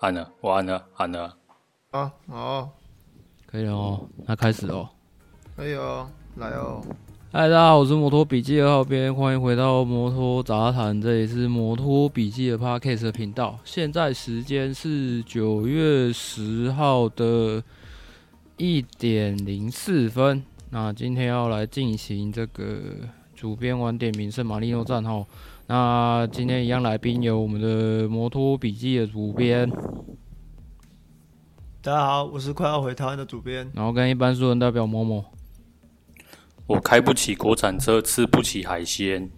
按了，我按了，按了。啊，好，可以了哦，那开始哦。可以哦，来哦。嗨，大家好，我是摩托笔记二号编，欢迎回到摩托杂谈，这里是摩托笔记的 Podcast 频道。现在时间是九月十号的一点零四分。那今天要来进行这个主编晚点名圣马力诺站哈。那今天一样来宾有我们的摩托笔记的主编。大家好，我是快要回台湾的主编，然后跟一般素人代表某某。我开不起国产车，吃不起海鲜。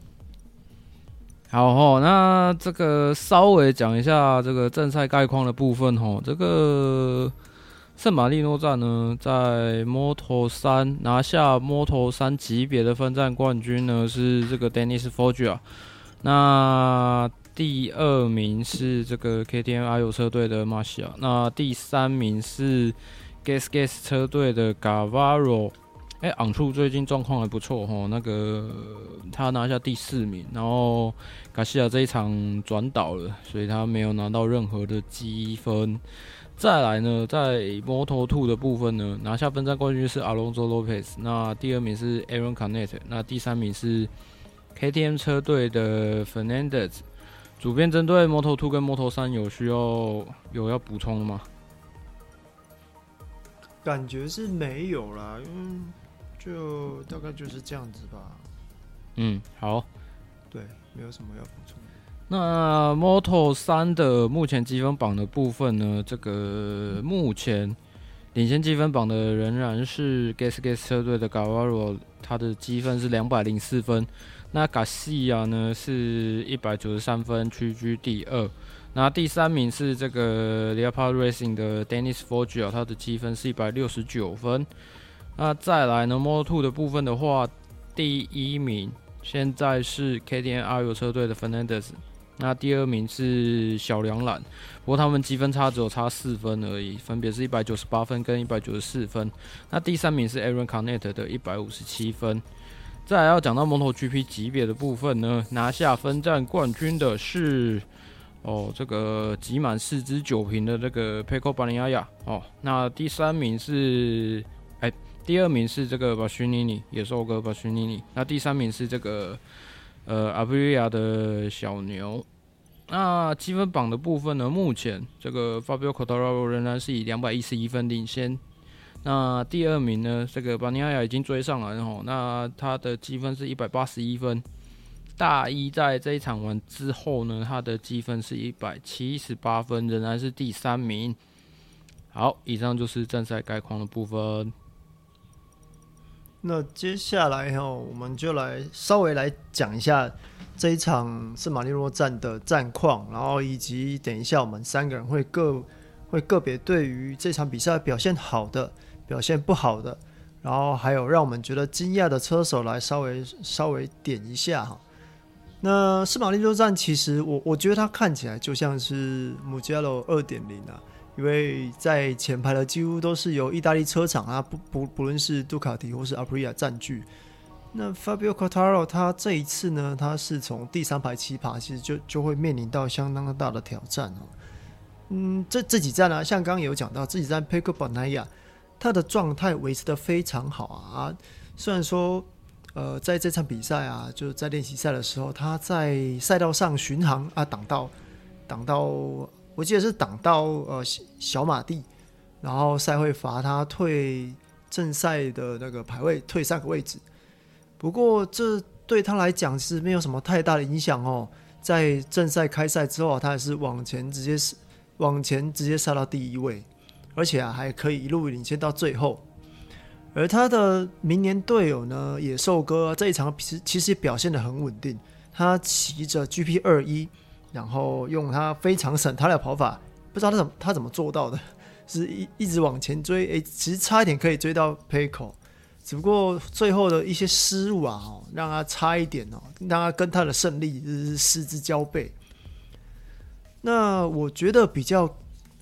好吼，那这个稍微讲一下这个正赛概况的部分吼，这个圣马力诺站呢，在 Moto3 拿下 Moto3 级别的分站冠军呢，是这个 Dennis Foggia。那第二名是这个 KTM 阿尤车队的马西亚，那第三名是 Gas Gas 车队的 Gavaro。哎，昂处最近状况还不错哈，那个他拿下第四名，然后卡西亚这一场转倒了，所以他没有拿到任何的积分。再来呢，在 Moto2 的部分呢，拿下分站冠军是 Alonso Lopez，那第二名是 Aaron Canet，那第三名是 KTM 车队的 Fernandez。主编针对 Moto Two 跟 Moto 三有需要有要补充的吗？感觉是没有啦，因为就大概就是这样子吧。嗯，好，对，没有什么要补充。那 Moto 三的目前积分榜的部分呢？这个目前领先积分榜的仍然是 Gas Gas 车队的 Gavaro，他的积分是两百零四分。那 Garcia 呢是一百九十三分，屈居第二。那第三名是这个 Leopard Racing 的 Dennis Foggia，他的积分是一百六十九分。那再来呢，Moto2 的部分的话，第一名现在是 KTM 阿尤车队的 Fernandez，那第二名是小梁蓝，不过他们积分差只有差四分而已，分别是一百九十八分跟一百九十四分。那第三名是 Aaron Canet 的一百五十七分。再来要讲到 MotoGP 级别的部分呢，拿下分站冠军的是哦，这个挤满四支酒瓶的这个 Pecco Bagnaia 哦。那第三名是哎，第二名是这个 b a s h i n i n i 野兽哥 b a s h i n i n i。那第三名是这个呃 Aprilia 的小牛。那积分榜的部分呢，目前这个 Fabio c o t a r a o 仍然是以两百一十一分领先。那第二名呢？这个巴尼亚已经追上来了吼，那他的积分是一百八十一分。大一在这一场完之后呢，他的积分是一百七十八分，仍然是第三名。好，以上就是正赛概况的部分。那接下来哈，我们就来稍微来讲一下这一场圣马力诺站的战况，然后以及等一下我们三个人会各会个别对于这场比赛表现好的。表现不好的，然后还有让我们觉得惊讶的车手来稍微稍微点一下哈。那圣马力诺站其实我我觉得它看起来就像是 Mugello 二点零啊，因为在前排的几乎都是由意大利车厂啊，不不不论是杜卡迪或是 Aprilia 占据。那 Fabio Quartararo 他这一次呢，他是从第三排起跑，其实就就会面临到相当大的挑战哦。嗯，这这几站呢、像刚刚有讲到，这几站 Pecco Bagnaia 他的状态维持得非常好啊！虽然说，呃，在这场比赛啊，就是在练习赛的时候，他在赛道上巡航啊，挡到挡到，我记得是挡到呃小马蒂，然后赛会罚他退正赛的那个排位，退三个位置。不过这对他来讲是没有什么太大的影响哦。在正赛开赛之后，他还是往前直接是往前直接杀到第一位。而且啊，还可以一路领先到最后。而他的明年队友呢，野兽哥这一场其实其实表现的很稳定。他骑着 GP 二一，然后用他非常省他的跑法，不知道他怎么他怎么做到的，是一一直往前追。诶，其实差一点可以追到 Pecco，只不过最后的一些失误啊，哦，让他差一点哦，让他跟他的胜利是失之交臂。那我觉得比较。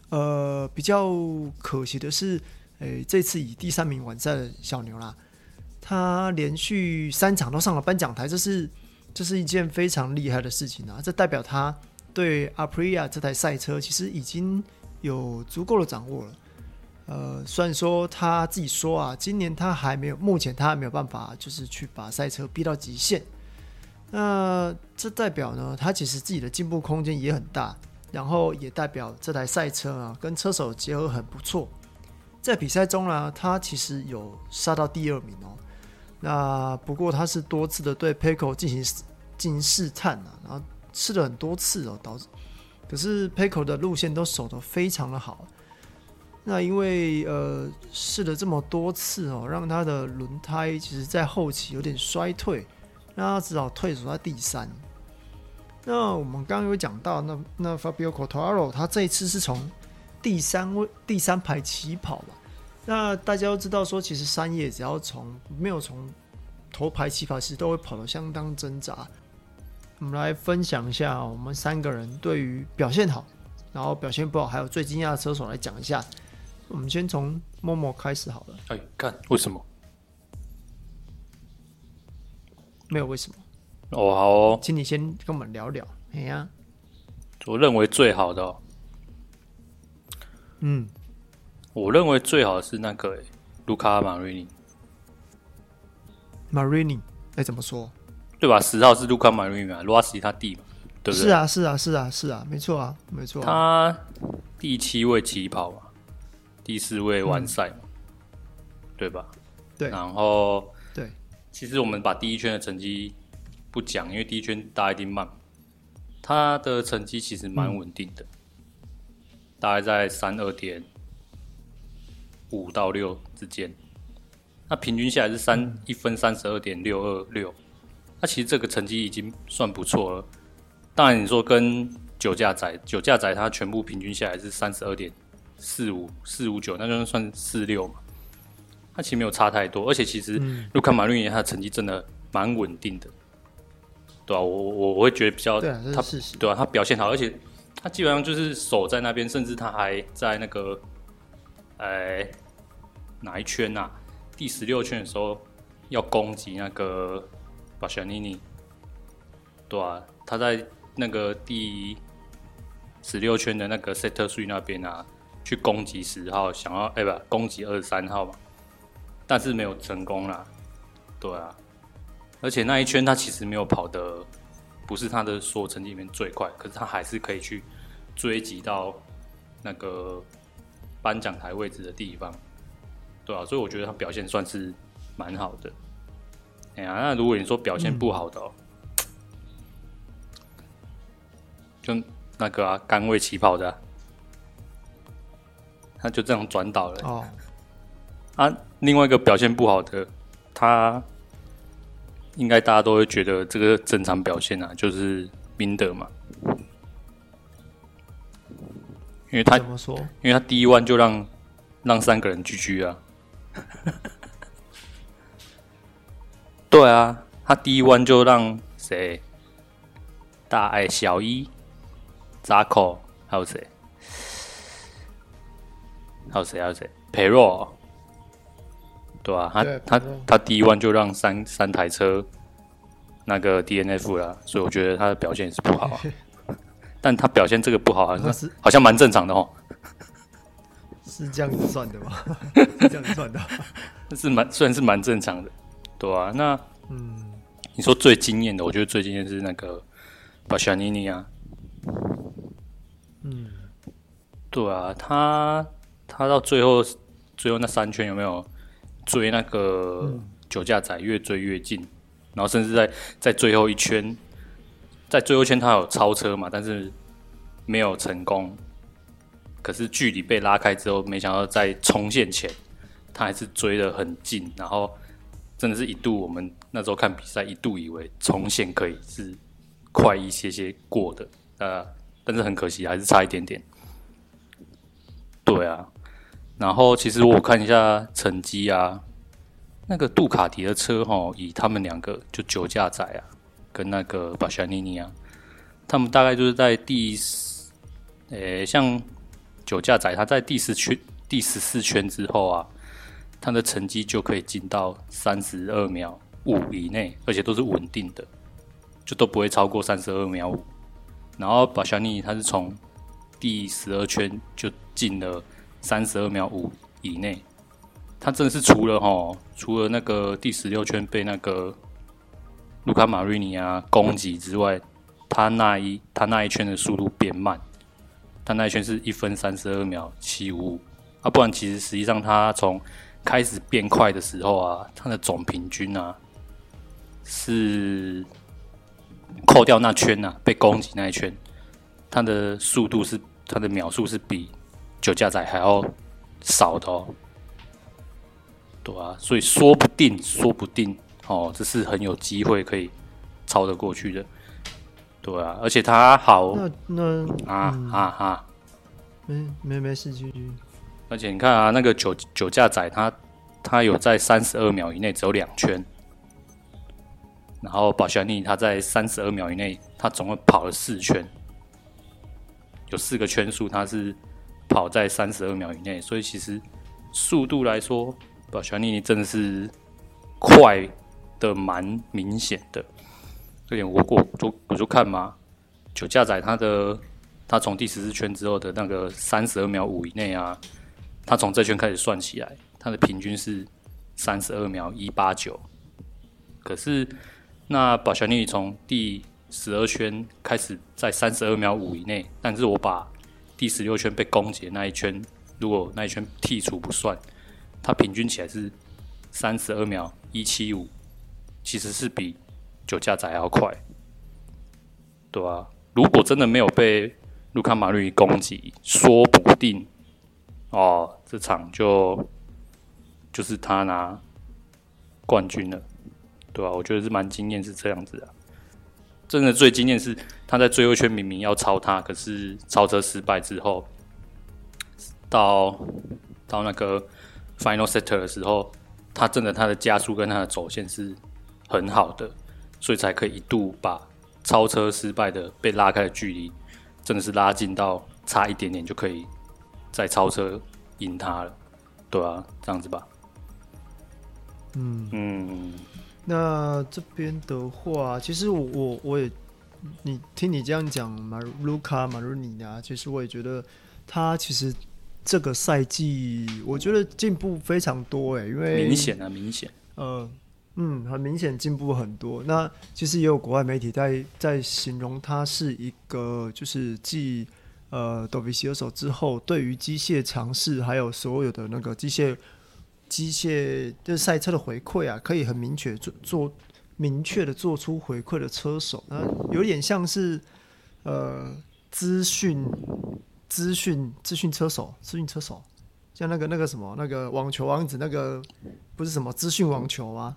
呃，比较可惜的是，诶、这次以第三名完赛的小牛啦，他连续三场都上了颁奖台，这是这是一件非常厉害的事情啊！这代表他对 Aprilia 这台赛车其实已经有足够的掌握了。呃，虽然说他自己说啊，今年他还没有，目前他还没有办法，就是去把赛车逼到极限。那这代表呢，他其实自己的进步空间也很大，然后也代表这台赛车啊，跟车手结合很不错。在比赛中呢，他其实有杀到第二名哦。那不过他是多次的对 Pecco 进行进行试探啊，然后试了很多次哦，导致可是 Pecco 的路线都守得非常的好。那因为呃试了这么多次哦，让他的轮胎其实在后期有点衰退。那他只好退守在第三。那我们刚刚有讲到，那那 Fabio Quartararo 他这一次是从第三位第三排起跑吧？那大家都知道说，其实三叶只要从没有从头牌起跑，其实都会跑得相当挣扎。我们来分享一下我们三个人对于表现好，然后表现不好，还有最惊讶的车手来讲一下。我们先从 Momo 开始好了。哎，看为什么？没有为什么哦，好哦，请你先跟我们聊聊。哎呀、啊，我认为最好的、哦，嗯，我认为最好是那个卢卡马瑞尼。马瑞尼，哎，怎么说？对吧？十号是卢卡马瑞尼嘛，罗西他弟嘛，对不对？是啊，是啊，是啊，是啊，没错啊，没错、啊。他第七位起跑嘛，第四位完赛嘛，嗯、对吧？对，然后对。其实我们把第一圈的成绩不讲，因为第一圈大家一定慢。他的成绩其实蛮稳定的，嗯、大概在三二点五到六之间。那平均下来是三一分三十二点六二六。那其实这个成绩已经算不错了。当然你说跟酒驾仔，酒驾仔他全部平均下来是三十二点四五四五九，那就算四六嘛。他其实没有差太多，而且其实卢卡马瑞尼他的成绩真的蛮稳定的，对啊，我我我会觉得比较，对啊，他对啊，他表现好，而且他基本上就是守在那边，甚至他还在那个，哎、哪一圈呐、啊？第十六圈的时候要攻击那个巴小尼尼，对啊，他在那个第十六圈的那个 Sector 3那边啊，去攻击十号，想要哎、不，攻击二十三号嘛。但是没有成功啦，对啊，而且那一圈他其实没有跑得，不是他的所有成绩里面最快，可是他还是可以去追击到那个颁奖台位置的地方，对啊，所以我觉得他表现算是蛮好的。哎呀，那如果你说表现不好的喔，嗯，就那个啊，甘位起跑的啊，他就这样转倒了哦。啊，另外一个表现不好的，他应该大家都会觉得这个正常表现啊，就是明德嘛，因为他怎么说？因为他第一弯就让让三个人 GG 啊，对啊，他第一弯就让谁？大爱小一、扎克，还有谁？还有谁？还有谁？裴若。对啊，他他他第一弯就让三三台车那个 DNF 了，所以我觉得他的表现也是不好啊。但他表现这个不好，好像是好像蛮正常的哦。是这样子算的吗？是这样子算的，是蛮算是蛮正常的，对啊。那嗯，你说最惊艳的，我觉得最惊艳是那个巴夏尼尼啊。嗯，对啊，他他到最后最后那三圈有没有？追那个酒驾仔越追越近，然后甚至在在最后一圈，在最后圈他有超车嘛，但是没有成功。可是距离被拉开之后，没想到在冲线前，他还是追得很近，然后真的是一度我们那时候看比赛，一度以为冲线可以是快一些些过的，呃，但是很可惜还是差一点点。对啊。然后其实我看一下成绩啊，那个杜卡迪的车哈，以他们两个就酒驾仔啊，跟那个巴夏尼尼啊，他们大概就是在第，诶，像酒驾仔他在第十圈、第十四圈之后啊，他的成绩就可以进到三十二秒五以内，而且都是稳定的，就都不会超过三十二秒五。然后巴夏尼尼他是从第十二圈就进了三十二秒五以内。他真的是除了哈，除了那个第十六圈被那个卢卡马瑞尼啊攻击之外，他那一他那一圈的速度变慢，他那一圈是一分三十二秒七五五啊，不然其实实际上他从开始变快的时候啊，他的总平均啊是扣掉那圈呐、啊，被攻击那一圈，他的速度是他的秒数是比酒驾仔还要少的哦。对啊，所以说不定，说不定哦，这是很有机会可以超得过去的。对啊，而且他好，那那啊、嗯、啊啊，没没没事继续。而且你看啊，那个酒酒驾仔他他有在三十二秒以内只有两圈，然后保小尼他在三十二秒以内，他总共跑了四圈，有四个圈数他是跑在三十二秒以内，所以其实速度来说。保全尼尼真的是快的蛮明显的，这点我我就我就看嘛，酒驾仔他的他从第十四圈之后的那个三十二秒五以内啊，他从这圈开始算起来，他的平均是三十二秒一八九，可是那保全尼尼从第十二圈开始在三十二秒五以内，但是我把第十六圈被攻击的那一圈，如果那一圈剔除不算。它平均起来是三十二秒一七五，其实是比酒驾仔要快，对吧、啊？如果真的没有被卢卡马瑞攻击，说不定哦，这场就就是他拿冠军了，对吧、啊？我觉得是蛮惊艳，是这样子的。真的最惊艳是他在最后一圈明明要超他，可是超车失败之后，到到那个。Final Sector 的时候，他真的他的加速跟他的走线是很好的，所以才可以一度把超车失败的被拉开的距离，真的是拉近到差一点点就可以再超车赢他了，对啊，这样子吧。嗯嗯，那这边的话，其实我我我也，你听你这样讲，马卢卡马鲁尼亚，其实我也觉得他其实。这个赛季我觉得进步非常多诶，因为明显啊，明显，呃，嗯，很明显进步很多。那其实也有国外媒体在在形容他是一个，就是继呃 Dovizioso 之后，对于机械尝试还有所有的那个机械机械就是赛车的回馈啊，可以很明确做做明确的做出回馈的车手，那有点像是呃资讯。资讯资讯车手，资讯车手，像那个那个什么那个网球王子，那个不是什么资讯网球吗？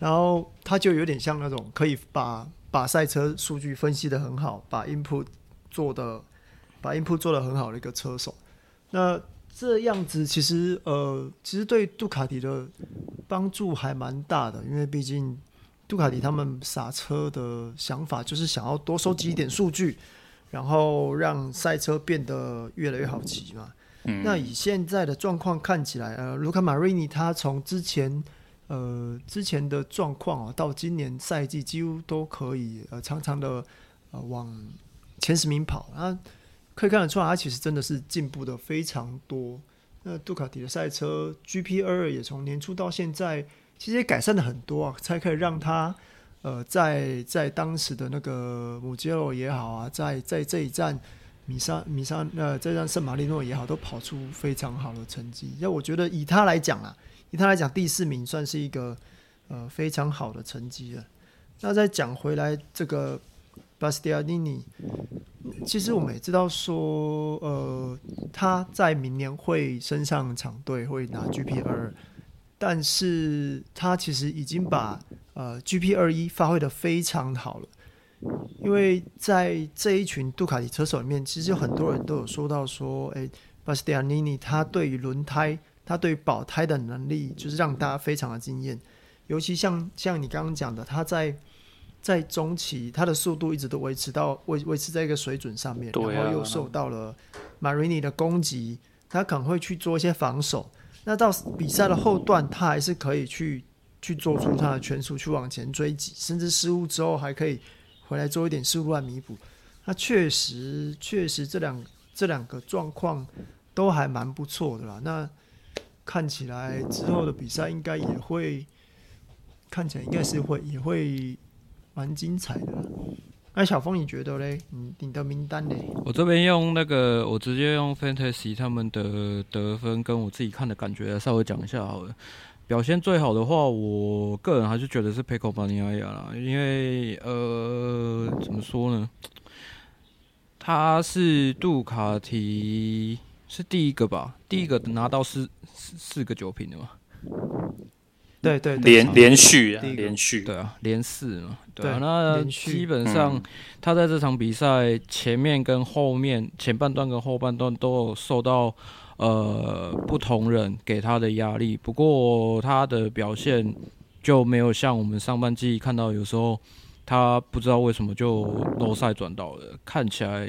然后他就有点像那种可以把把赛车数据分析的很好，把 input 做的把 input 做的很好的一个车手。那这样子其实呃，其实对杜卡迪的帮助还蛮大的，因为毕竟杜卡迪他们撒车的想法就是想要多收集一点数据。然后让赛车变得越来越好骑嘛。嗯。那以现在的状况看起来，呃，卢卡马瑞尼他从之前呃之前的状况啊，到今年赛季几乎都可以呃常常的呃往前十名跑。啊，可以看得出来，他其实真的是进步的非常多。那杜卡迪的赛车 GP 二也从年初到现在，其实也改善了很多啊，才可以让他。呃，在在当时的那个姆杰罗也好啊，在在这一站米沙米沙呃，这站圣马力诺也好，都跑出非常好的成绩。那我觉得以他来讲啊，以他来讲，第四名算是一个呃非常好的成绩了。那再讲回来，这个巴斯蒂亚尼尼，其实我们也知道说，呃，他在明年会升上场队，会拿 GP 二。但是他其实已经把呃 GP 二一发挥得非常好了，因为在这一群杜卡迪车手里面，其实有很多人都有说到说，哎，巴斯蒂安尼尼他对于轮胎，他对于保胎的能力，就是让大家非常的惊艳。尤其像像你刚刚讲的，他在在中期他的速度一直都维持到维维持在一个水准上面，然后又受到了马瑞尼的攻击，他可能会去做一些防守。那到比赛的后段，他还是可以去去做出他的全速，去往前追击，甚至失误之后还可以回来做一点失误来弥补。那确实，确实这两这两个状况都还蛮不错的啦。那看起来之后的比赛应该也会，看起来应该是会也会蛮精彩的。那小峰，你觉得嘞？你你的名单嘞？我这边用那个，我直接用 Fantasy 他们的得分跟我自己看的感觉稍微讲一下好了。表现最好的话，我个人还是觉得是 Pecco Bagnaia 啦，因为呃，怎么说呢？他是杜卡提是第一个吧？第一个拿到四四四个酒瓶的嘛？对对，连连续啊，连续。对啊，连四嘛，对啊。那基本上他在这场比赛前面跟后面前半段跟后半段都有受到呃不同人给他的压力，不过他的表现就没有像我们上半季看到有时候他不知道为什么就 low 赛转到了，看起来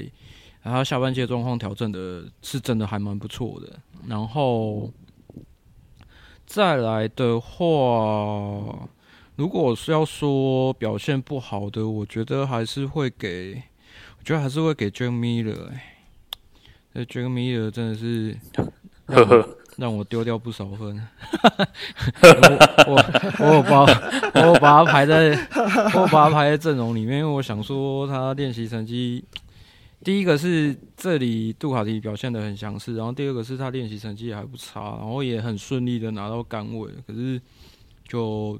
他下半季状况调整的是真的还蛮不错的，然后。再来的话，如果是要说表现不好的，我觉得还是会给，我觉得还是会给 Jack Miller。这 Jack Miller 真的是让我，让我丢掉不少分。我我我把我把他排在我把他排在阵容里面，因为我想说他练习成绩。第一个是这里杜卡迪表现的很强势，然后第二个是他练习成绩也还不差，然后也很顺利的拿到杆位。可是就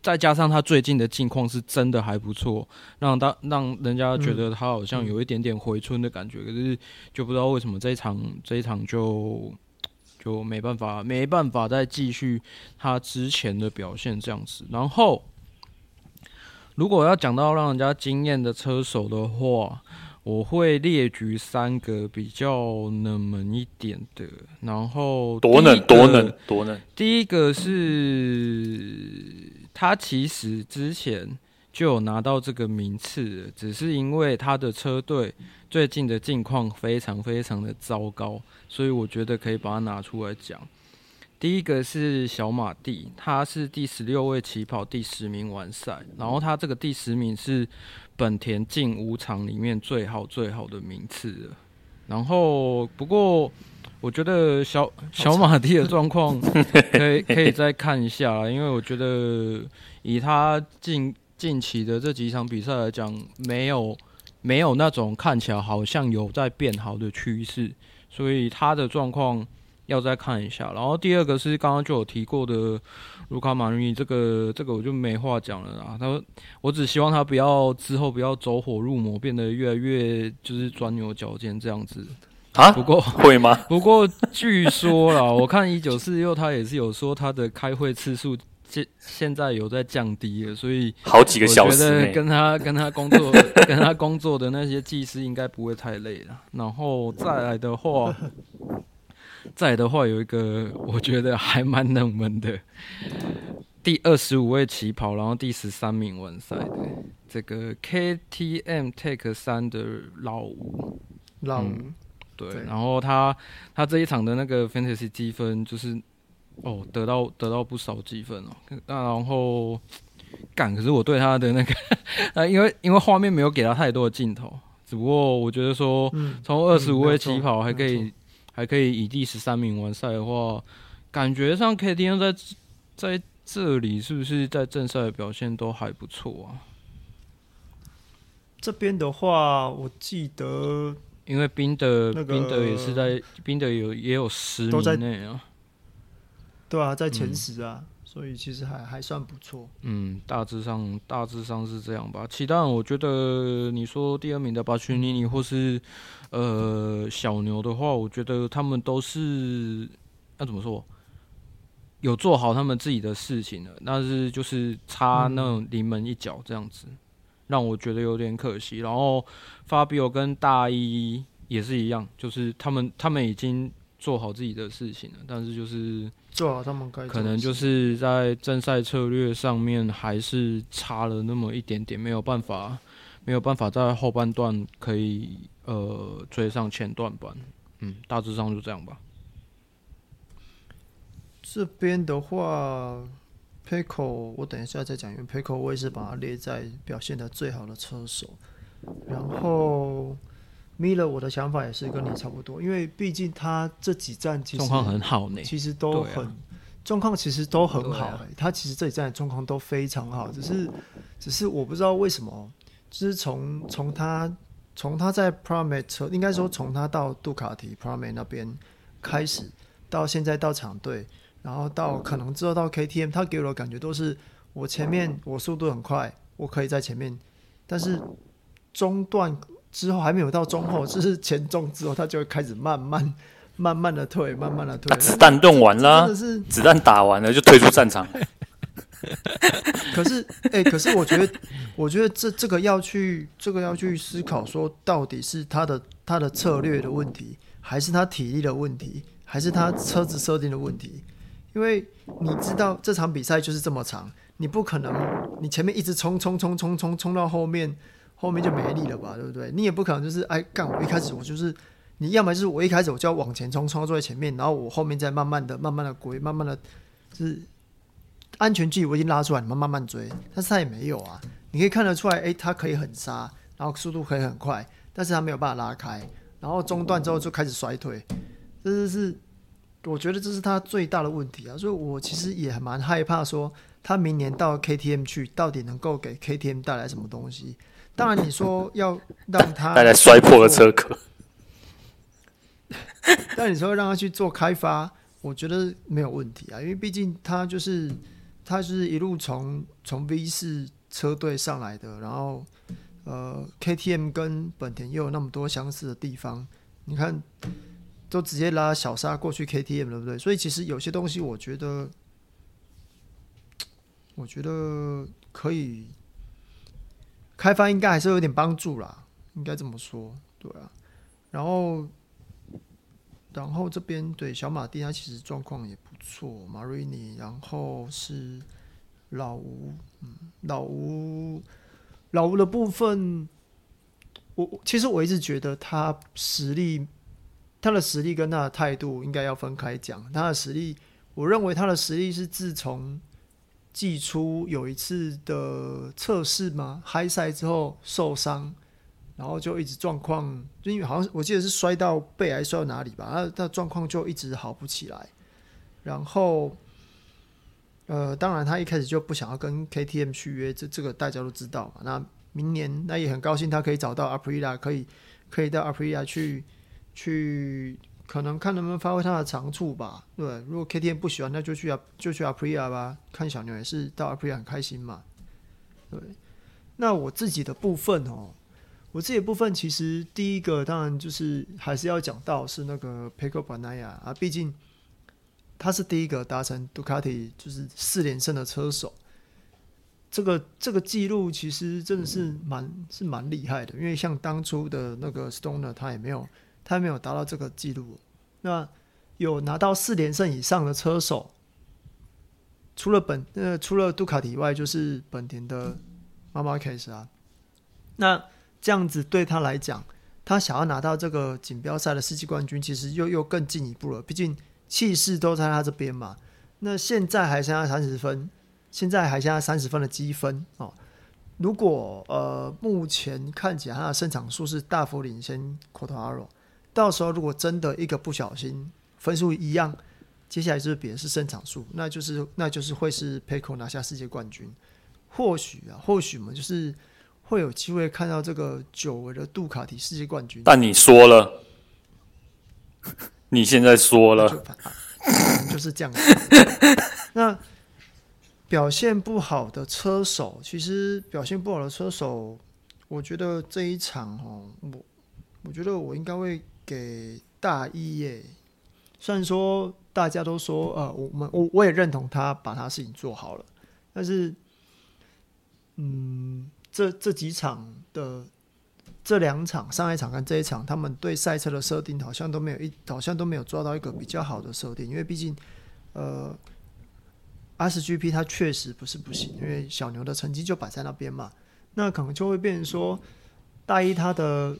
再加上他最近的近况是真的还不错，让他让人家觉得他好像有一点点回春的感觉。可是就不知道为什么这一场这一场就就没办法没办法再继续他之前的表现这样子。然后如果要讲到让人家惊艳的车手的话，我会列举三个比较冷门一点的，然后多冷多冷多冷。第一个是他其实之前就有拿到这个名次，只是因为他的车队最近的境况非常非常的糟糕，所以我觉得可以把它拿出来讲。第一个是小马蒂，他是第十六位起跑，第十名完赛，然后他这个第十名是本田近五场里面最好最好的名次了。然后不过我觉得小小马蒂的状况可以可以再看一下，因为我觉得以他近近期的这几场比赛来讲，没有没有那种看起来好像有在变好的趋势，所以他的状况。要再看一下，然后第二个是刚刚就有提过的卢卡马瑞尼，这个这个我就没话讲了啦。他说，我只希望他不要之后不要走火入魔，变得越来越就是钻牛角尖这样子 啊。不过会吗？不过据说啦，我看一九四六他也是有说他的开会次数现现在有在降低了，所以好几个小时，我觉得跟他跟他工作 跟他工作的那些技师应该不会太累了。然后再来的话。在的话，有一个我觉得还蛮冷门的，第二十五位起跑，然后第十三名完赛的这个 KTM Take 三的老吴，老吴、嗯，对，然后他他这一场的那个 Fantasy 积分就是哦，得到得到不少积分哦，那然后干，可是我对他的那个，呃，因为因为画面没有给他太多的镜头，只不过我觉得说，从二十五位起跑还可以。还可以以第十三名完赛的话，感觉上 K T N 在在这里是不是在正赛的表现都还不错啊？这边的话，我记得，因为宾德宾、那个、德也是在宾德有也有十名内啊，对啊，在前十啊。嗯所以其实还还算不错，嗯，大致上大致上是这样吧。其他我觉得你说第二名的巴屈尼尼或是呃小牛的话，我觉得他们都是要怎么说，有做好他们自己的事情了，但是就是差那种临门一脚这样子，让我觉得有点可惜。然后法比欧跟大一也是一样，就是他们他们已经做好自己的事情了，但是就是。做好他们该可能就是在正赛策略上面还是差了那么一点点，没有办法，没有办法在后半段可以呃追上前段班。嗯，大致上就这样吧。这边的话，Pecco 我等一下再讲，因为 Pecco 我也是把它列在表现的最好的车手。然后 Miller，我的想法也是跟你差不多，因为毕竟他这几站其实状况很好呢，其实都很状况、啊、其实都很好、欸啊，他其实这几站的状况都非常好，只是只是我不知道为什么，就是从从他从他在 Pramac 车，应该说从他到杜卡迪 Promate 那边开始，到现在到厂队，然后到可能之后到 KTM，他给我的感觉都是我前面我速度很快，我可以在前面，但是中段。之后还没有到中后，就是前中之后，他就会开始慢慢、慢慢的退，慢慢的退。子弹用完了，子弹打完了就退出战场。可是，哎、可是我觉得，我觉得这这个要去，这个要去思考，说到底是他的他的策略的问题，还是他体力的问题，还是他车子设定的问题？因为你知道这场比赛就是这么长，你不可能你前面一直冲冲冲冲冲冲到后面。后面就没力了吧，对不对？你也不可能就是哎干，我一开始我就是，你要么就是我一开始我就要往前冲，冲到最前面，然后我后面再慢慢的、慢慢的归，慢慢的，就是安全距离我已经拉出来，你们慢慢追。但是他也没有啊，你可以看得出来，哎，他可以很杀，然后速度可以很快，但是他没有办法拉开，然后中断之后就开始甩腿，这是我觉得这是他最大的问题啊。所以我其实也蛮害怕说，他明年到 KTM 去，到底能够给 KTM 带来什么东西？当然，你说要让他带来摔破的车壳，但你说让他去做开发，我觉得没有问题啊，因为毕竟他就是他是一路从从 V 四车队上来的，然后呃，KTM 跟本田又有那么多相似的地方，你看都直接拉小沙过去 KTM 对不对？所以其实有些东西，我觉得我觉得可以。开发应该还是有点帮助啦，应该这么说，对啊。然后，然后这边对小马丁他其实状况也错，马瑞尼，然后是老吴，嗯，老吴，老吴的部分，我其实我一直觉得他实力，他的实力跟他的态度应该要分开讲。他的实力，我认为他的实力是自从。季初有一次的测试嘛，嗨赛之后受伤，然后就一直状况，就因为好像我记得是摔到背还是摔到哪里吧，他的状况就一直好不起来。然后，呃，当然他一开始就不想要跟 KTM 续约，这这个大家都知道嘛。那明年那也很高兴，他可以找到 Aprilia，可以可以到 Aprilia 去去。可能看能不能发挥他的长处吧。对，如果 KTM 不喜欢，那就去啊，就去 Aprilia 吧。看小牛也是到 Aprilia 很开心嘛。对，那我自己的部分哦，我自己的部分其实第一个当然就是还是要讲到是那个 Pecco b a n a y a 啊，毕竟他是第一个达成杜卡迪就是四连胜的车手。这个这个记录其实真的是蛮是蛮厉害的，因为像当初的那个 Stoner 他也没有。他也没有达到这个记录，那有拿到四连胜以上的车手，除了本呃除了杜卡迪以外，就是本田的马马凯斯啊。那这样子对他来讲，他想要拿到这个锦标赛的世界冠军，其实又又更进一步了。毕竟气势都在他这边嘛。那现在还剩下三十分，现在还剩下三十分的积分哦。如果呃目前看起来他的胜场数是大幅领先 q u a t a r o 到时候如果真的一个不小心分数一样，接下来就是别人是胜场数，那就是那就是会是 Pecco 拿下世界冠军。或许啊，或许嘛，就是会有机会看到这个久违的杜卡迪世界冠军。但你说了，你现在说了，就，是这样子。那表现不好的车手，其实表现不好的车手，我觉得这一场哦，我我觉得我应该会。给大一耶，虽然说大家都说，呃，我们我我也认同他把他事情做好了，但是，嗯，这这几场的这两场上一场跟这一场，他们对赛车的设定好像都没有一好像都没有抓到一个比较好的设定，因为毕竟，呃，S G P 它确实不是不行，因为小牛的成绩就摆在那边嘛，那可能就会变成说大一他的。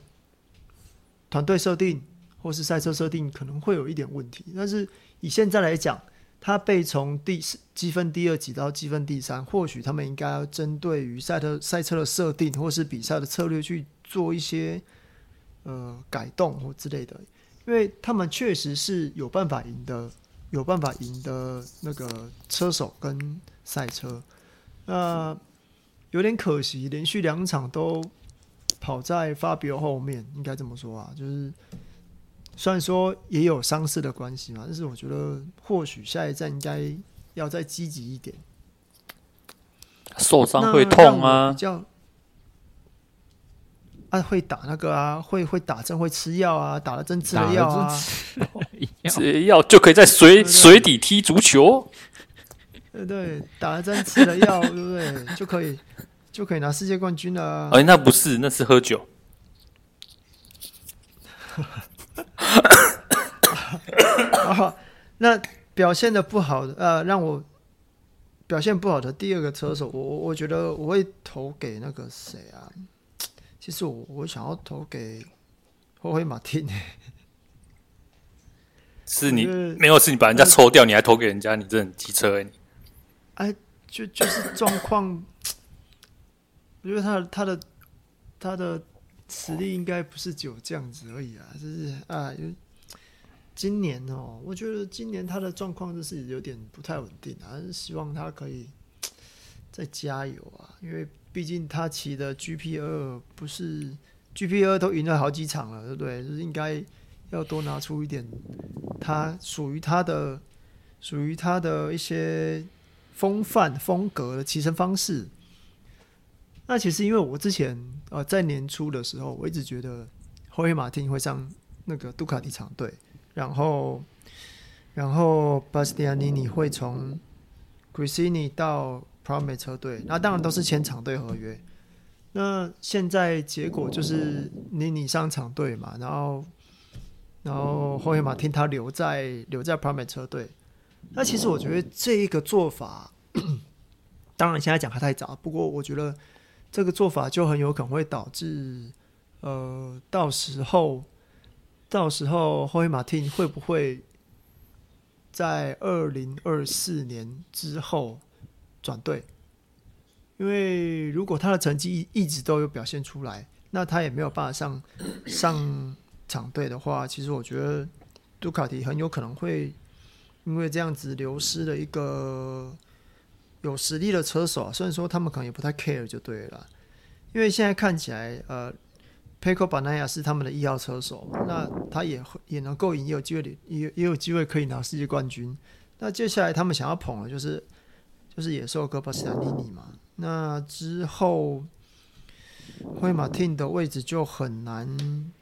团队设定或是赛车设定可能会有一点问题，但是以现在来讲，他被从第积分第二挤到积分第三，或许他们应该要针对于赛车赛车的设定或是比赛的策略去做一些呃改动或之类的，因为他们确实是有办法赢的，有办法赢的那个车手跟赛车，那有点可惜，连续两场都跑在 Fabio 后面，应该这么说啊，就是虽然说也有伤势的关系嘛，但是我觉得或许下一站应该要再积极一点。受伤会痛啊？比较啊，会打那个啊，会会打针，会吃药啊，打了针吃了药啊，吃了药就可以在水水底踢足球。对对，打了针吃了药，对不对？就可以就可以拿世界冠军了。哎，那不是，那是喝酒。那表现的不好的，呃，让我。表现不好的第二个车手，我我我觉得我会投给那个谁啊？其实我我想要投给霍辉马汀。是你没有，是你把人家抽掉，你还投给人家，你这很机车哎！你哎，就就是状况，我觉得他的他的他的实力应该不是只有这样子而已啊，就是啊。今年哦，我觉得今年他的状况就是有点不太稳定啊，还是希望他可以再加油啊，因为毕竟他骑的 GP 二不是 GP 二都赢了好几场了，对不对？就是应该要多拿出一点他属于他的属于他的一些风范风格的骑乘方式。那其实因为我之前呃在年初的时候，我一直觉得霍伊马汀会上那个杜卡迪厂队。然后，然后巴斯蒂安尼尼会从 Gresini 到 Pro 梅车队，那当然都是签厂队合约。那现在结果就是你你上厂队嘛，然后，然后霍伊马汀他留在留在 prom 车队。那其实我觉得这一个做法，当然现在讲还太早，不过我觉得这个做法就很有可能会导致，呃，到时候。到时候，霍伊马汀会不会在二零二四年之后转队？因为如果他的成绩一直都有表现出来，那他也没有办法上 上场队的话，其实我觉得杜卡迪很有可能会因为这样子流失了一个有实力的车手。虽然说他们可能也不太 care 就对了，因为现在看起来，呃。佩科巴奈亚是他们的一号车手，那他也也能够赢，也有机会，也也有机会可以拿世界冠军。那接下来他们想要捧的就是就是野兽哥巴斯坦尼尼嘛。那之后，惠马汀的位置就很难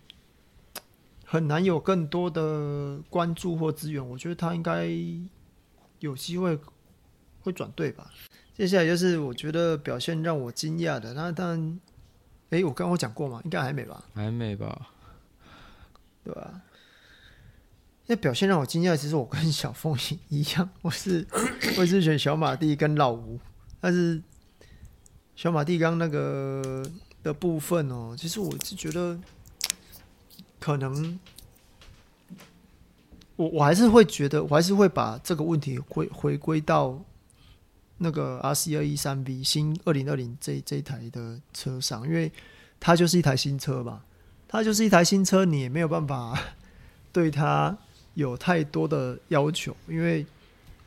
很难有更多的关注或资源。我觉得他应该有机会会转队吧。接下来就是我觉得表现让我惊讶的，那当然。哎、欸，我刚刚讲过吗？应该还没吧？还没吧？对吧、啊？那表现让我惊讶。其实我跟小凤一样，我是我是选小马蒂跟老吴，但是小马蒂刚那个的部分哦，其实我是觉得可能我我还是会觉得，我还是会把这个问题回回归到。那个 R C 二一三 B 新二零二零这这台的车上，因为它就是一台新车嘛，它就是一台新车，你也没有办法 对它有太多的要求，因为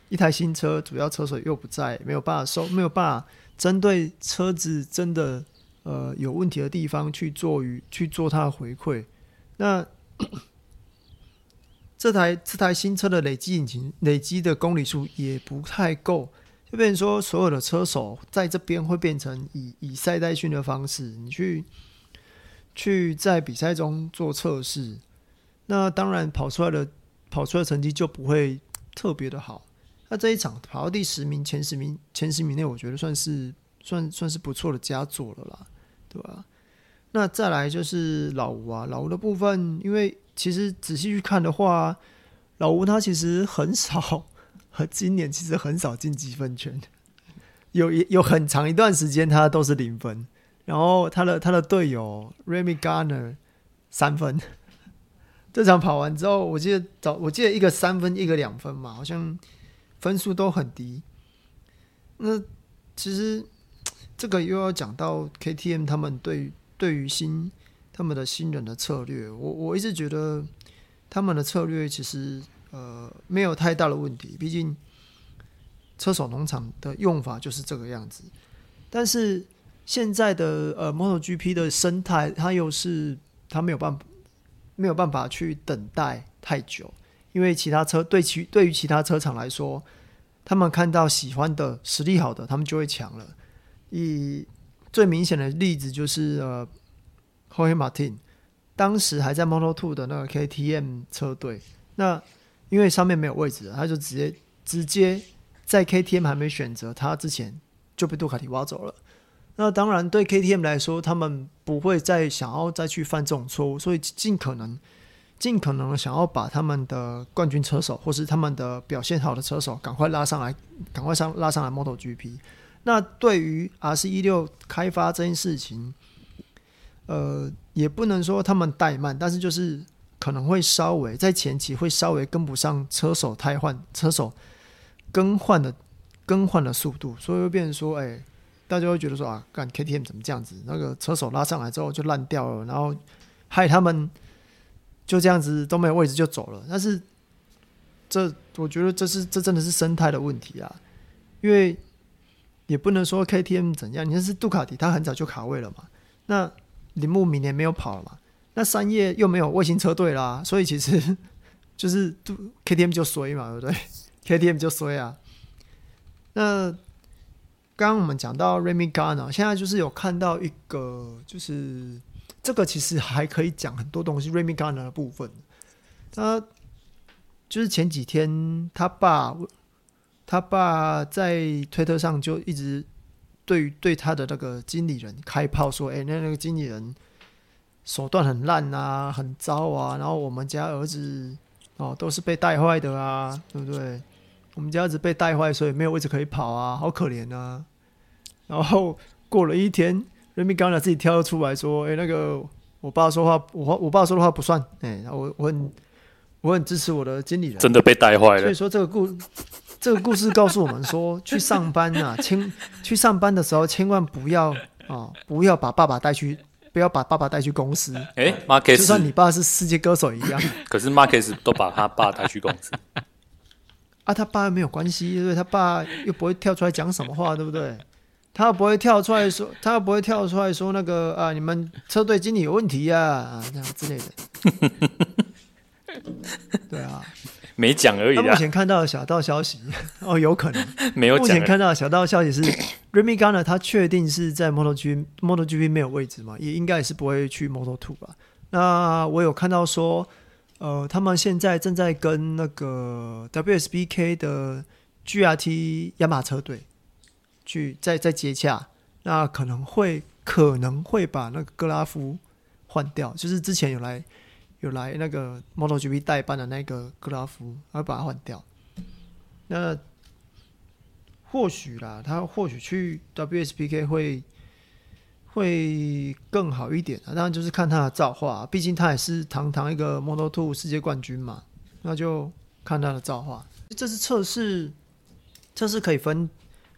一台新车，主要车手又不在，没有办法收，没有办法针对车子真的呃有问题的地方去做与去做它的回馈。那 这台这台新车的累积引擎累积的公里数也不太够。就变成说，所有的车手在这边会变成以以赛代训的方式，你去去在比赛中做测试，那当然跑出来的跑出来的成绩就不会特别的好。那这一场跑到第十名，前十名前十名内，我觉得算是算算是不错的佳作了啦，对吧？那再来就是老吴啊，老吴的部分，因为其实仔细去看的话，老吴他其实很少。和今年其实很少进积分圈，有有很长一段时间他都是零分，然后他的他的队友 Remy Garner 三分，这场跑完之后，我记得早我记得一个三分一个两分嘛，好像分数都很低。那其实这个又要讲到 KTM 他们对对于新他们的新人的策略，我我一直觉得他们的策略其实呃没有太大的问题，毕竟车手农场的用法就是这个样子。但是现在的呃 MotoGP 的生态，它又是它没有办法没有办法去等待太久，因为其他车对其对于其他车厂来说，他们看到喜欢的实力好的，他们就会抢了。以最明显的例子就是呃。Jorge Martin 当时还在 Moto2 的那个 KTM 车队，那因为上面没有位置，他就直接直接在 KTM 还没选择他之前就被杜卡迪挖走了。那当然对 KTM 来说，他们不会再想要再去犯这种错误，所以尽可能尽可能想要把他们的冠军车手或是他们的表现好的车手赶快拉上来，赶快上拉上来 MotoGP。那对于 RC 一六开发这件事情。呃，也不能说他们怠慢，但是就是可能会稍微在前期会稍微跟不上车手汰换、车手更换的更换的速度，所以会变成说，哎、大家会觉得说啊，干 KTM 怎么这样子？那个车手拉上来之后就烂掉了，然后害他们就这样子都没有位置就走了。但是这我觉得这是这真的是生态的问题啊，因为也不能说 KTM 怎样，你看是杜卡迪，他很早就卡位了嘛，那。铃木明年没有跑了嘛？那三叶又没有卫星车队啦，所以其实 就是 KTM 就衰嘛，对不对？KTM 就衰啊。那刚刚我们讲到 Remy g a n a 现在就是有看到一个，就是这个其实还可以讲很多东西。Remy g a n a 的部分，他就是前几天他爸，他爸在推特上就一直。对对他的那个经理人开炮说：“哎，那那个经理人手段很烂啊，很糟啊。然后我们家儿子哦都是被带坏的啊，对不对？我们家儿子被带坏，所以没有位置可以跑啊，好可怜啊。然后过了一天人民刚才自己跳出来说：‘哎，那个我爸说话，我我爸说的话不算。’哎，我我很我很支持我的经理人，真的被带坏了。所以说这个故。”这个故事告诉我们说，去上班啊，千去上班的时候，千万不要啊、哦，不要把爸爸带去，不要把爸爸带去公司。哎，Marcus，就算你爸是世界歌手一样，可是 Marcus 都把他爸带去公司。啊，他爸又没有关系，对不对？他爸又不会跳出来讲什么话，对不对？他又不会跳出来说，他又不会跳出来说那个啊，你们车队经理有问题呀啊，这样之类的。对啊。没讲而已。目前看到的小道消息，哦，有可能 没有。目前看到的小道消息是，Remy Gardner 他确定是在 MotoGP MotoGP 没有位置嘛，也应该也是不会去 Moto2 吧。那我有看到说，呃，他们现在正在跟那个 WSBK 的 GRT 雅马车队去在在接洽，那可能会可能会把那个格拉夫换掉，就是之前有来。有来那个 MotoGP 代班的那个格拉夫，要把它换掉。那或许啦，他或许去 WSBK 会会更好一点啊。当然就是看他的造化，毕竟他也是堂堂一个 Moto2 世界冠军嘛。那就看他的造化。这次测试，测试可以分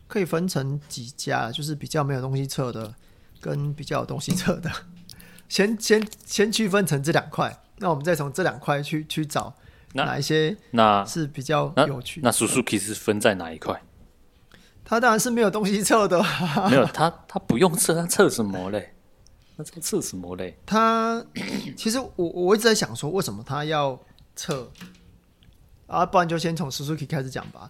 可以分成几家，就是比较没有东西测的，跟比较有东西测的。先先先区分成这两块。那我们再从这两块去去找哪一些那是比较有趣那。那 Suzuki 是分在哪一块？他当然是没有东西测的。没有他，他不用测，他测什么嘞？他测什么嘞？他其实我我一直在想说，为什么他要测啊？不然就先从 Suzuki 开始讲吧。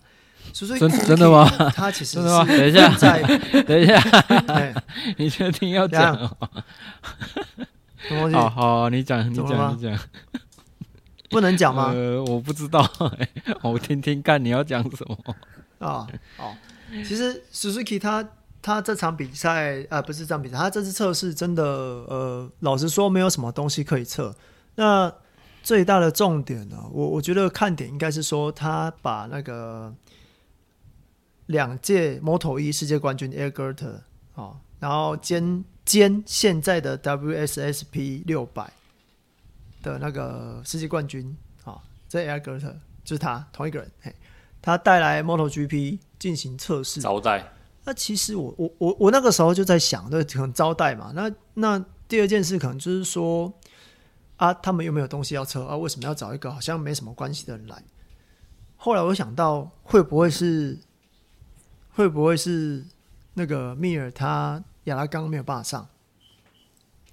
Suzuki 真真的吗？他其实真的吗？等一下，等一下，欸、你确定要讲？好好，你讲，你讲，你讲，不能讲吗？呃，我不知道，我听听看你要讲什么啊？哦，其实 Suzuki 他他这场比赛啊，不是这场比赛，他这次测试真的呃，老实说没有什么东西可以测。那最大的重点呢，我我觉得看点应该是说他把那个两届 Moto1 世界冠军 Eggert 啊，然后兼。兼现在的 WSSP 六百的那个世界冠军啊，这 Eggert 就是他同一个人，嘿，他带来 MotoGP 进行测试招待。那其实我我我我那个时候就在想，那可能招待嘛，那那第二件事可能就是说啊，他们有没有东西要测啊？为什么要找一个好像没什么关系的人来？后来我想到，会不会是会不会是那个密尔他亚拉冈没有办法上？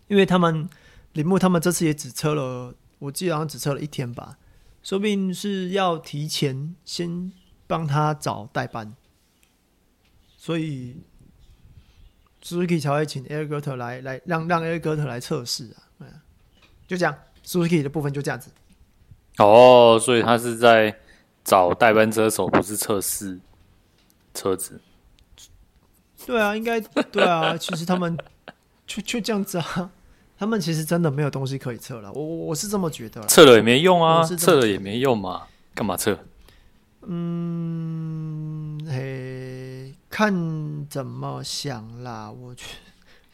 因为他们铃木他们这次也只测了，我记得好像只测了一天吧，说不定是要提前先帮他找代班，所以 Suzuki 才会请 Eggert 来来让让 Eggert 来测试啊，就这样，Suzuki 的部分就这样子。哦，所以他是在找代班车手，不是测试车子。对啊，应该对啊，其实他们就就这样子啊。他们其实真的没有东西可以测了，我我是这么觉得，测了也没用啊，测了也没用嘛，干嘛测？嗯，嘿，看怎么想啦，我去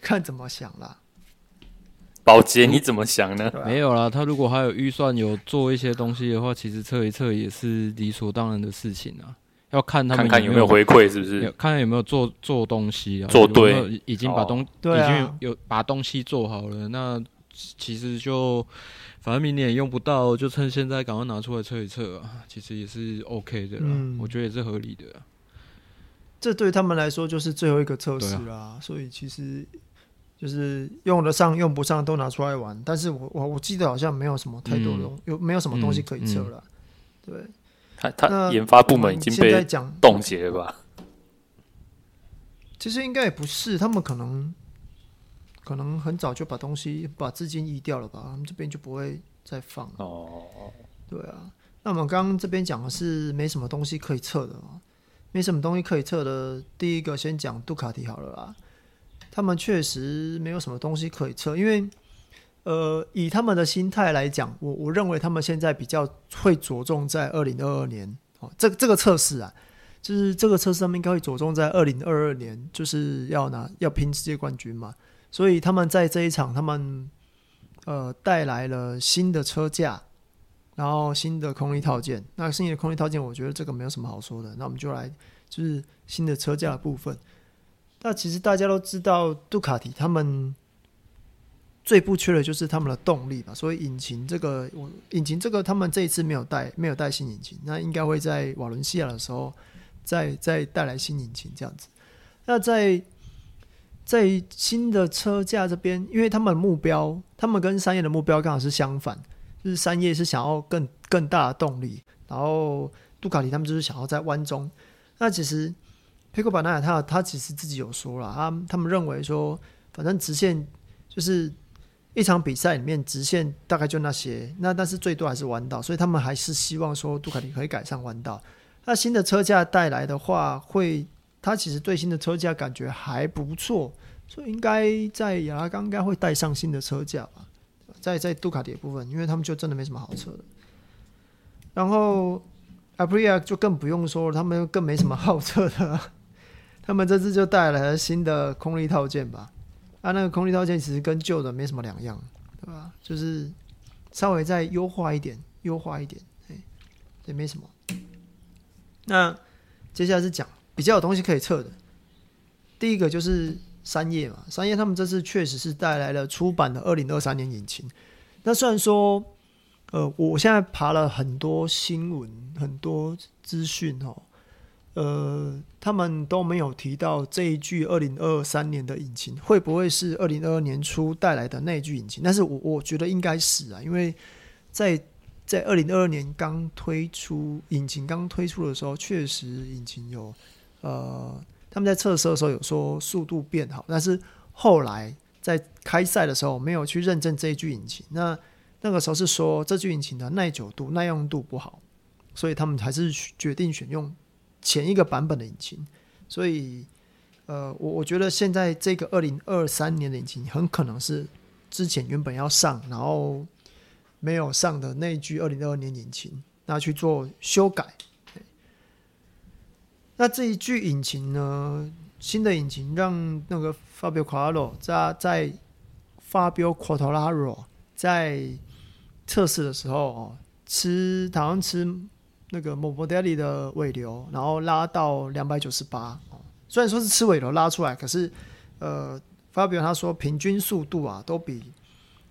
看怎么想啦。保洁你怎么想呢？没有啦，他如果还有预算有做一些东西的话，其实测一测也是理所当然的事情啊。要看他们有看看有没有回馈，是不是？看看有没有做做东西啊？做对，有有已经把东、哦、已经有把东西做好了。那其实就反正明年也用不到，就趁现在赶快拿出来测一测啊。其实也是 OK 的啦，嗯、我觉得也是合理的。这对他们来说就是最后一个测试啦，啊、所以其实就是用得上用不上都拿出来玩。但是我我我记得好像没有什么太多的有没有什么东西可以测了，嗯嗯、对。他他研发部门已经被冻结了吧？其实应该也不是，他们可能可能很早就把东西把资金移掉了吧？他们这边就不会再放了。哦，对啊。那我们刚刚这边讲的是没什么东西可以测的嘛？没什么东西可以测的。第一个先讲杜卡迪好了啦，他们确实没有什么东西可以测，因为。呃，以他们的心态来讲，我我认为他们现在比较会着重在二零二二年哦，这这个测试啊，就是这个测试他们应该会着重在二零二二年，就是要拿要拼世界冠军嘛，所以他们在这一场，他们呃带来了新的车架，然后新的空力套件。那新的空力套件，我觉得这个没有什么好说的，那我们就来就是新的车架的部分。那其实大家都知道，杜卡迪他们。最不缺的就是他们的动力吧，所以引擎这个，我引擎这个，他们这一次没有带，没有带新引擎，那应该会在瓦伦西亚的时候再再带来新引擎这样子。那在在新的车架这边，因为他们目标，他们跟三叶的目标刚好是相反，就是三叶是想要更更大的动力，然后杜卡迪他们就是想要在弯中。那其实佩科巴纳他他其实自己有说了，他他们认为说，反正直线就是。一场比赛里面直线大概就那些，那但是最多还是弯道，所以他们还是希望说杜卡迪可以改善弯道。那新的车架带来的话，会他其实对新的车架感觉还不错，所以应该在亚拉冈应该会带上新的车架吧，在在杜卡迪的部分，因为他们就真的没什么好车的。然后 Aprilia 就更不用说了，他们更没什么好车的，他们这次就带来了新的空力套件吧。啊，那个空力套件其实跟旧的没什么两样，对吧？就是稍微再优化一点，优化一点，哎，也没什么。那接下来是讲比较有东西可以测的。第一个就是三叶嘛，三叶他们这次确实是带来了出版的二零二三年引擎。那虽然说，呃，我现在爬了很多新闻，很多资讯哦。呃，他们都没有提到这一句二零二三年的引擎会不会是二零二二年初带来的那一句引擎，但是我我觉得应该是啊，因为在在二零二二年刚推出引擎刚推出的时候，确实引擎有呃，他们在测试的时候有说速度变好，但是后来在开赛的时候没有去认证这一具引擎，那那个时候是说这具引擎的耐久度、耐用度不好，所以他们还是决定选用。前一个版本的引擎，所以，呃，我我觉得现在这个二零二三年的引擎很可能是之前原本要上，然后没有上的那一具二零二二年引擎，那去做修改。那这一具引擎呢，新的引擎让那个 Fabio Quartararo 在在 Fabio Quartararo 在测试的时候哦，吃好像吃。那个 Morbidelli 的尾流，然后拉到两百九十八，虽然说是吃尾流拉出来，可是呃发表他说平均速度啊，都比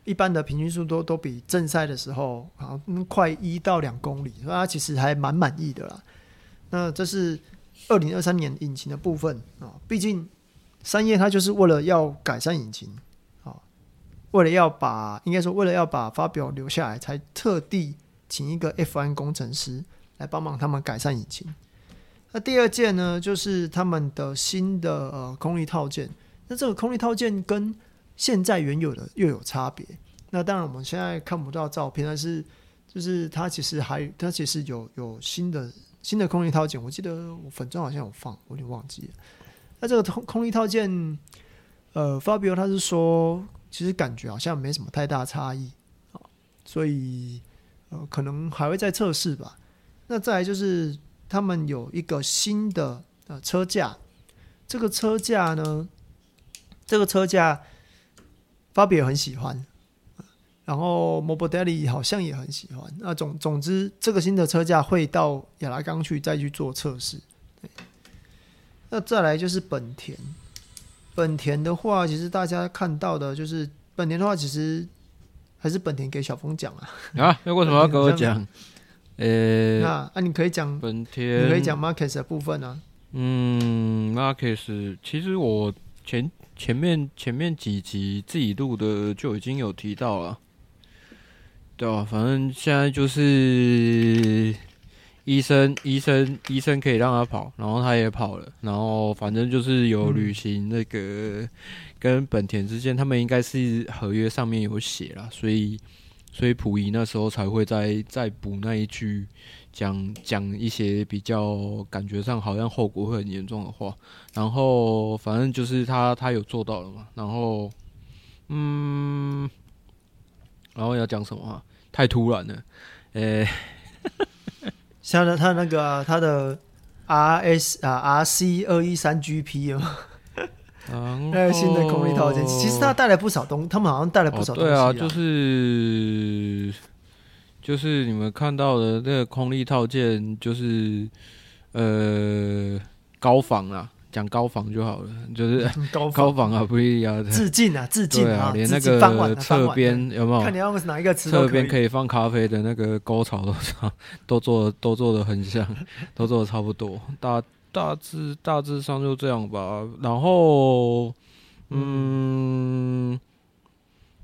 一般的平均速度都比正赛的时候好像快一到两公里，所以他其实还蛮满意的啦。那这是二零二三年引擎的部分啊，毕竟三叶他就是为了要改善引擎啊，为了要把应该说为了要把发表留下来，才特地请一个 F1 工程师来帮忙他们改善引擎。那第二件呢，就是他们的新的呃空力套件。那这个空力套件跟现在原有的又有差别。那当然我们现在看不到照片，但是就是它其实还它其实有有新的新的空力套件。我记得我粉专好像有放，我有点忘记了。那这个空空力套件，呃，Fabio 他是说，其实感觉好像没什么太大差异啊，所以呃可能还会再测试吧。那再来就是。他们有一个新的呃车架，这个车架呢，这个车架，Fabio 很喜欢，然后 Morbidelli 好像也很喜欢。那总总之，这个新的车架会到亚拉冈去再去做测试。那再来就是本田，本田的话，其实大家看到的就是本田的话，其实还是本田给小峰讲啊。啊，那为什么要跟我讲？呃、欸，那啊，你可以讲本田，你可以讲 Marquez 的部分啊。嗯，Marquez，其实我前前面前面几集自己录的就已经有提到了，对、啊？反正现在就是医生医生医生可以让他跑，然后他也跑了，然后反正就是有履行那个跟本田之间，他们应该是合约上面有写啦，所以。所以溥仪那时候才会再再补那一句，讲讲一些比较感觉上好像后果会很严重的话。然后反正就是他他有做到了嘛。然后嗯，然后要讲什么话？太突然了。诶、欸，像他那个、啊、他的 R S 啊 R C 二一三 G P 哦。那个新的空力套件，其实他带来不少东，他们好像带来不少东西、啊。对啊，就是就是你们看到的那个空力套件，就是呃高仿啊，讲高仿就好了，就是高仿啊，不一样的。致敬啊，致敬啊，连那个侧边有没有？看你要哪一个词？侧边可以放咖啡的那个沟槽都 都做都做的很像，都做的差不多。大。大致大致上就这样吧，然后，嗯，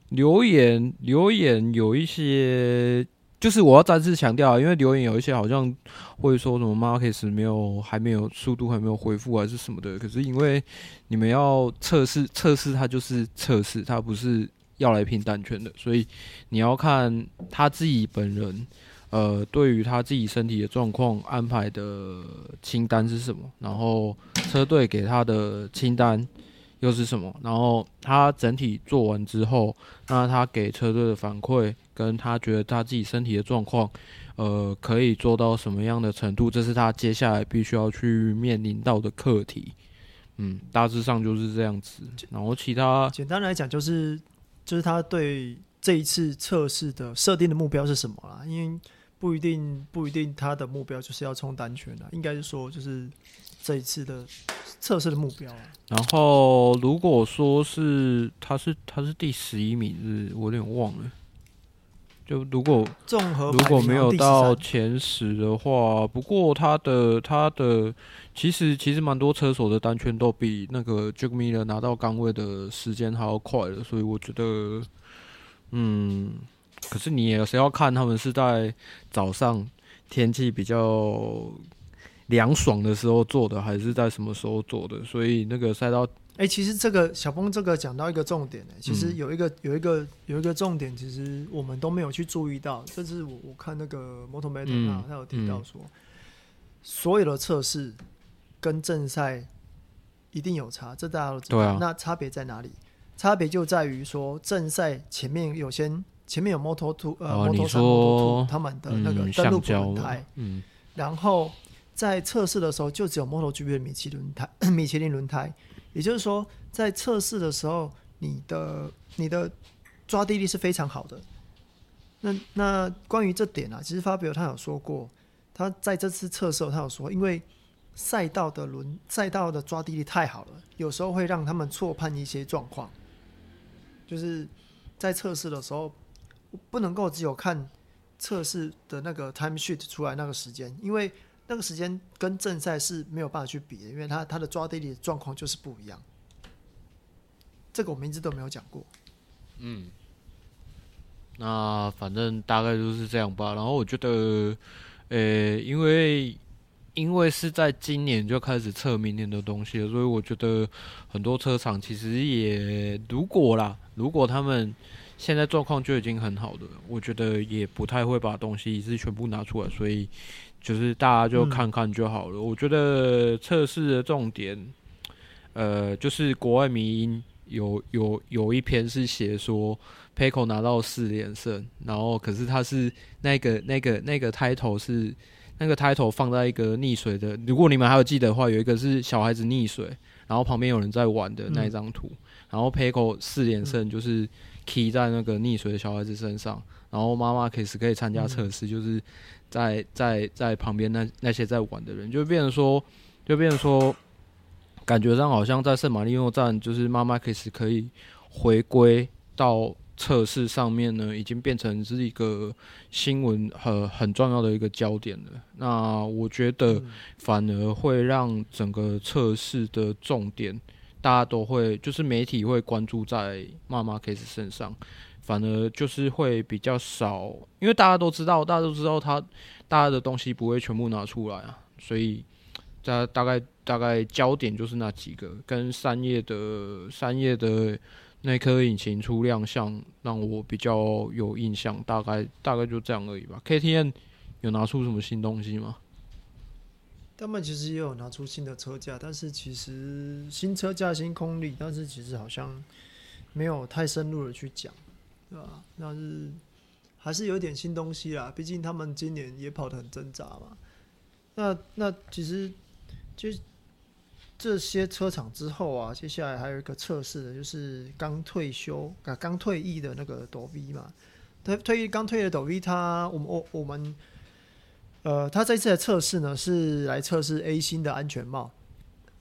留言留言有一些，就是我要再次强调，因为留言有一些好像会说什么 Marquez 没有还没有速度还没有恢复还是什么的，可是因为你们要测试测试，它就是测试，它不是要来拼单圈的，所以你要看他自己本人。呃，对于他自己身体的状况安排的清单是什么？然后车队给他的清单又是什么？然后他整体做完之后，那他给车队的反馈，跟他觉得他自己身体的状况，呃，可以做到什么样的程度？这是他接下来必须要去面临到的课题。嗯，大致上就是这样子。然后其他简单来讲，就是就是他对这一次测试的设定的目标是什么啦？因为不一定，不一定，他的目标就是要冲单圈的，应该是说就是这一次的测试的目标。然后如果说是他是他是第十一名，是我有点忘了。就如果综合如果没有到前十的话，不过他的他的其实其实蛮多车手的单圈都比那个 Jack Miller 拿到杆位的时间还要快了，所以我觉得，嗯。可是你也是要看他们是在早上天气比较凉爽的时候做的，还是在什么时候做的？所以那个赛道，哎、欸，其实这个小峰这个讲到一个重点呢、欸，其实有一个有一个有一个重点，其实我们都没有去注意到。这是我我看那个 Motometer 啊，他有提到说，所有的测试跟正赛一定有差，这大家都知道。啊、那差别在哪里？差别就在于说正赛前面有先。前面有 Moto Two 呃，Moto 三、Moto Two 他们的那个登陆轮胎，嗯，然后在测试的时候就只有 MotoGP 的米其轮胎，米其林轮胎，也就是说在测试的时候，你的你的抓地力是非常好的。那那关于这点啊，其实发表他有说过，他在这次测试他有说，因为赛道的轮赛道的抓地力太好了，有时候会让他们错判一些状况。就是在测试的时候，不能够只有看测试的那个 time sheet 出来那个时间，因为那个时间跟正赛是没有办法去比的，因为他他的抓地力状况就是不一样。这个我们一直都没有讲过。嗯，那反正大概就是这样吧。然后我觉得，呃、因为因为是在今年就开始测明年的东西了，所以我觉得很多车厂其实也如果啦，如果他们现在状况就已经很好的，我觉得也不太会把东西是全部拿出来，所以就是大家就看看就好了。嗯、我觉得测试的重点，呃，就是国外迷因。有有有一篇是写说，Pecco 拿到四连胜，然后可是他是那个那个那个 title 是那个 title 放在一个溺水的，如果你们还有记得的话，有一个是小孩子溺水，然后旁边有人在玩的那一张图，嗯、然后 Pecco 四连胜就是 key 在那个溺水的小孩子身上，然后妈妈可以是可以参加测试，就是在在在旁边那那些在玩的人，就变成说就变成说。感觉上好像在圣马力诺站，就是妈妈开始可以回归到测试上面呢，已经变成是一个新闻很很重要的一个焦点了。那我觉得反而会让整个测试的重点，大家都会就是媒体会关注在妈妈开始身上，反而就是会比较少，因为大家都知道，大家都知道他大家的东西不会全部拿出来啊，所以大大概。大概焦点就是那几个，跟三叶的三叶的那颗引擎出亮相，让我比较有印象。大概大概就这样而已吧。KTM 有拿出什么新东西吗？他们其实也有拿出新的车架，但是其实新车架新空力，但是其实好像没有太深入的去讲，对吧？那是还是有点新东西啦。毕竟他们今年也跑得很挣扎嘛。那那其实就。这些车厂之后啊，接下来还有一个测试的，就是刚退休啊，刚退役的那个抖 V 嘛。退退役刚退役的抖 V，他我们我我们，呃，他这次的测试呢是来测试 A 星的安全帽。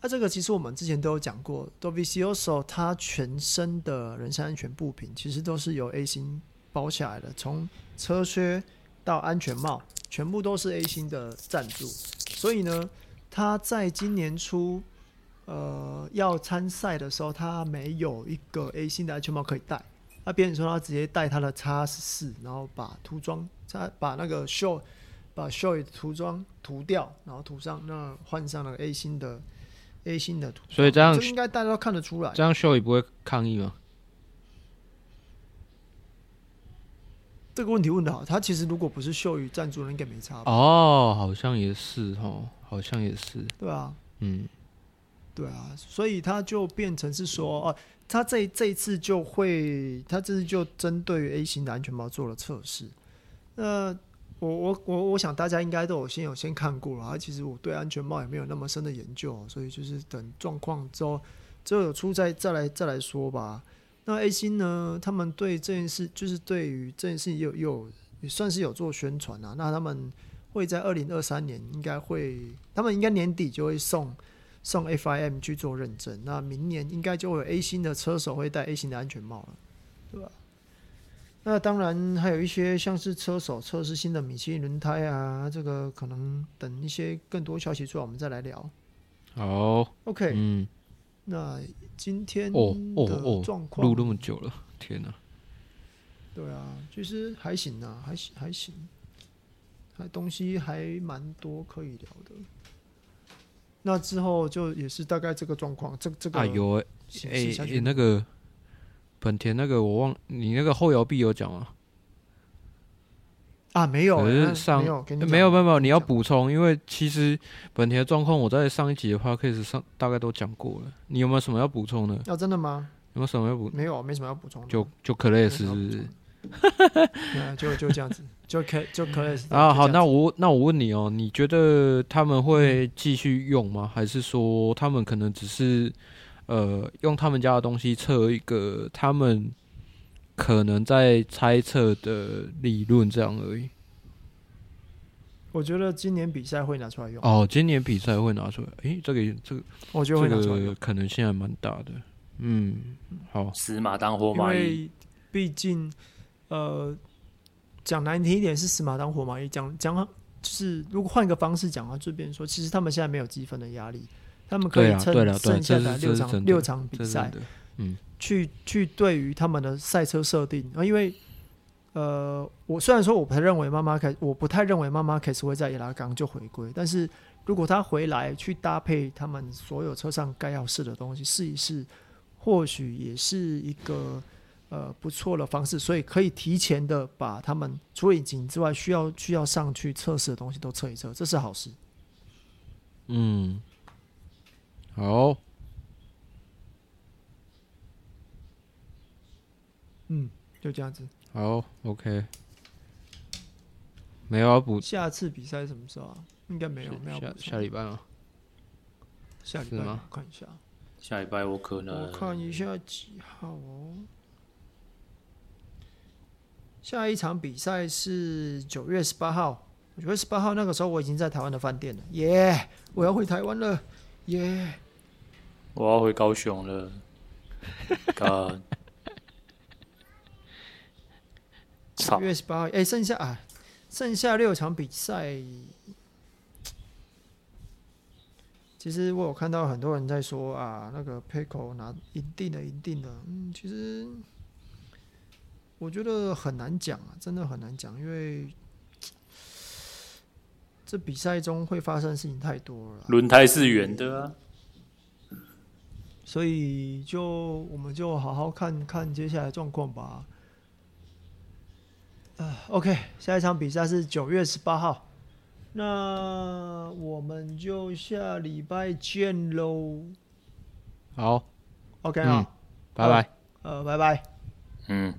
这个其实我们之前都有讲过，Dovizioso 它全身的人身安全部品其实都是由 A 星包下来的，从车靴到安全帽，全部都是 A 星的赞助。所以呢，他在今年初。呃，要参赛的时候，他没有一个 A 星的安全帽可以戴。那别人说他直接戴他的 X 十四，然后把涂装，他把那个 show，把 show 涂装涂掉，然后涂上那换上了 A 星的 A 星的图。所以这样，这应该大家都看得出来。这样 show 也不会抗议吗？这个问题问的好，他其实如果不是秀宇赞助人，应该没差吧？哦，好像也是哦，好像也是。对啊，嗯。对啊，所以他就变成是说，哦，他这这一次就会，他这次就针对于 A 型的安全帽做了测试。那我我我我想大家应该都有先有先看过了，啊，其实我对安全帽也没有那么深的研究，所以就是等状况之后，之后有出再再来再来说吧。那 A 星呢，他们对这件事，就是对于这件事也有也有也算是有做宣传啊。那他们会在二零二三年应该会，他们应该年底就会送。送 FIM 去做认证，那明年应该就会有 A 星的车手会戴 A 星的安全帽了，对吧？那当然还有一些像是车手测试新的米其林轮胎啊，这个可能等一些更多消息出来，我们再来聊。好，OK，嗯，那今天哦哦哦，状况录那么久了，天哪！对啊，其实还行啊，还行还行，还东西还蛮多可以聊的。那之后就也是大概这个状况，这这个啊有哎哎哎那个本田那个我忘，你那个后摇臂有讲吗？啊没有，可是上没有没有没有，你要补充，因为其实本田的状况我在上一集的 podcast 上大概都讲过了，你有没有什么要补充的？要真的吗？有没有什么要补？没有，没什么要补充。就就 Class 是不是？就就这样子，就可就可以啊。好，那我那我问你哦，你觉得他们会继续用吗？还是说他们可能只是呃用他们家的东西测一个他们可能在猜测的理论这样而已？我觉得今年比赛会拿出来用。哦，今年比赛会拿出来，诶，这个这个，我觉得会拿出来用，这个可能性还蛮大的。嗯，好，死马当活马医，因为毕竟，呃，讲难听一点是死马当活马医，讲讲就是如果换一个方式讲的话，就变成说，其实他们现在没有积分的压力，他们可以趁剩下的六场六场比赛，嗯，去去对于他们的赛车设定啊，因为。呃，我虽然说我不太认为妈妈开，我不太认为妈妈开始会在伊拉冈就回归，但是如果他回来去搭配他们所有车上该要试的东西试一试，或许也是一个呃不错的方式，所以可以提前的把他们除了引擎之外需要需要上去测试的东西都测一测，这是好事。嗯，好，嗯，就这样子。好，OK，没有要补。下次比赛什么时候啊？应该没有，没有。下下礼拜吗？下礼拜吗？我看一下。下礼拜我可能。我看一下几号哦。下一场比赛是九月十八号。九月十八号那个时候我已经在台湾的饭店了。耶、yeah!！我要回台湾了。耶、yeah!！我要回高雄了。God 九月十八号，哎，剩下啊，剩下六场比赛。其实我有看到很多人在说啊，那个 Pecco 拿一定的、一定的。嗯，其实我觉得很难讲啊，真的很难讲，因为这比赛中会发生的事情太多了。轮胎是圆的啊，所以就我们就好好看看接下来状况吧。呃，OK，下一场比赛是九月十八号，那我们就下礼拜见喽。好，OK 啊，拜拜。呃，拜拜。嗯。